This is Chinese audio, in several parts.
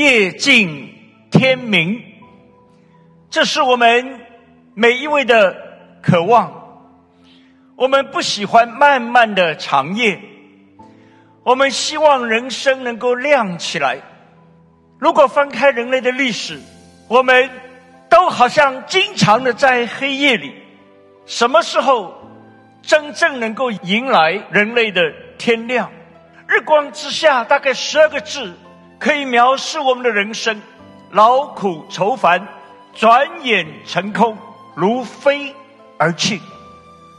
夜尽天明，这是我们每一位的渴望。我们不喜欢漫漫的长夜，我们希望人生能够亮起来。如果翻开人类的历史，我们都好像经常的在黑夜里。什么时候真正能够迎来人类的天亮？日光之下，大概十二个字可以描述我们的人生：劳苦愁烦，转眼成空，如飞而去。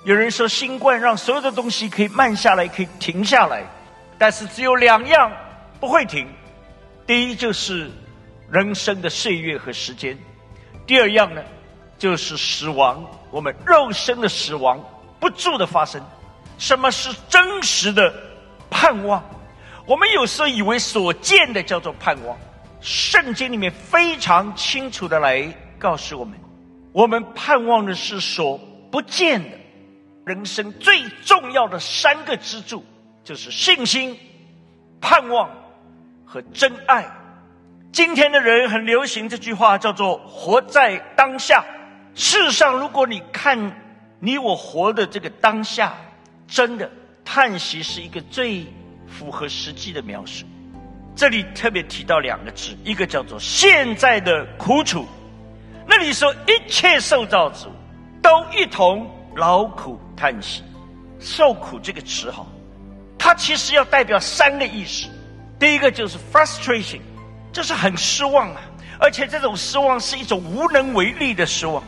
有人说，新冠让所有的东西可以慢下来，可以停下来，但是只有两样不会停：第一就是人生的岁月和时间；第二样呢，就是死亡。我们肉身的死亡不住的发生。什么是真实的？盼望，我们有时候以为所见的叫做盼望，圣经里面非常清楚的来告诉我们，我们盼望的是所不见的。人生最重要的三个支柱就是信心、盼望和真爱。今天的人很流行这句话，叫做“活在当下”。事实上，如果你看你我活的这个当下，真的。叹息是一个最符合实际的描述。这里特别提到两个字，一个叫做现在的苦楚。那里说一切受造之物都一同劳苦叹息。受苦这个词哈，它其实要代表三个意思。第一个就是 frustration，就是很失望啊，而且这种失望是一种无能为力的失望。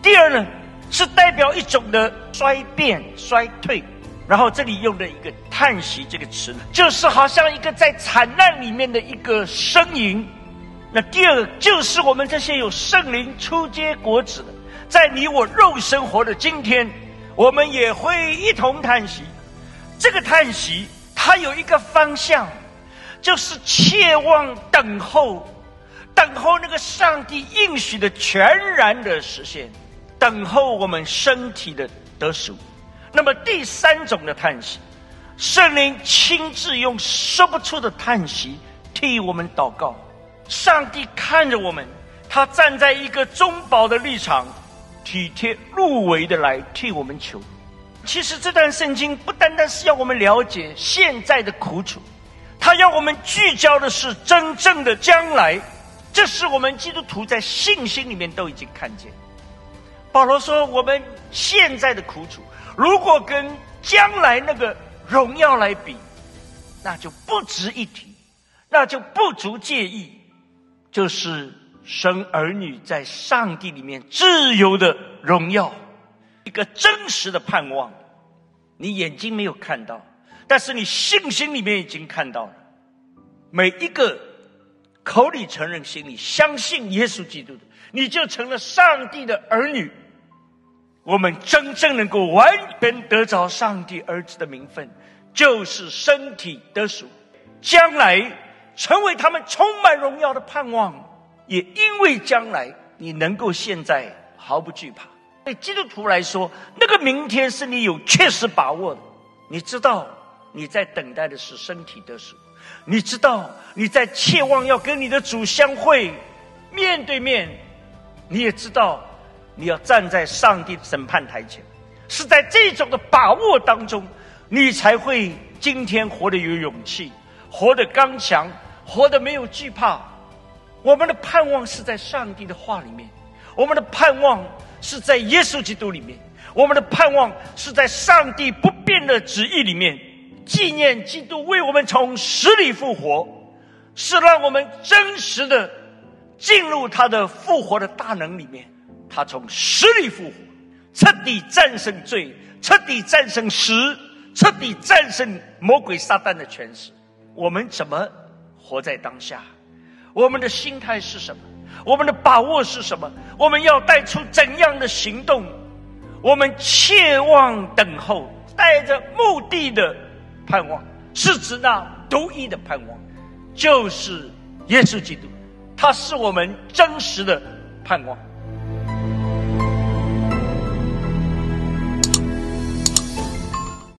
第二呢，是代表一种的衰变、衰退。然后这里用的一个“叹息”这个词呢，就是好像一个在惨难里面的一个呻吟。那第二就是我们这些有圣灵出结果子的，在你我肉生活的今天，我们也会一同叹息。这个叹息它有一个方向，就是切望等候，等候那个上帝应许的全然的实现，等候我们身体的得赎。那么第三种的叹息，圣灵亲自用说不出的叹息替我们祷告。上帝看着我们，他站在一个中保的立场，体贴入微的来替我们求。其实这段圣经不单单是要我们了解现在的苦楚，他要我们聚焦的是真正的将来。这是我们基督徒在信心里面都已经看见。保罗说：“我们现在的苦楚。”如果跟将来那个荣耀来比，那就不值一提，那就不足介意。就是生儿女在上帝里面自由的荣耀，一个真实的盼望。你眼睛没有看到，但是你信心里面已经看到了。每一个口里承认、心里相信耶稣基督的，你就成了上帝的儿女。我们真正能够完全得着上帝儿子的名分，就是身体得赎，将来成为他们充满荣耀的盼望。也因为将来你能够现在毫不惧怕，对基督徒来说，那个明天是你有确实把握的。你知道你在等待的是身体得赎，你知道你在切望要跟你的主相会，面对面，你也知道。你要站在上帝审判台前，是在这种的把握当中，你才会今天活得有勇气，活得刚强，活得没有惧怕。我们的盼望是在上帝的话里面，我们的盼望是在耶稣基督里面，我们的盼望是在上帝不变的旨意里面，纪念基督为我们从死里复活，是让我们真实的进入他的复活的大能里面。他从死里复活，彻底战胜罪，彻底战胜死，彻底战胜魔鬼撒旦的权势。我们怎么活在当下？我们的心态是什么？我们的把握是什么？我们要带出怎样的行动？我们切望等候，带着目的的盼望，是指那独一的盼望，就是耶稣基督。他是我们真实的盼望。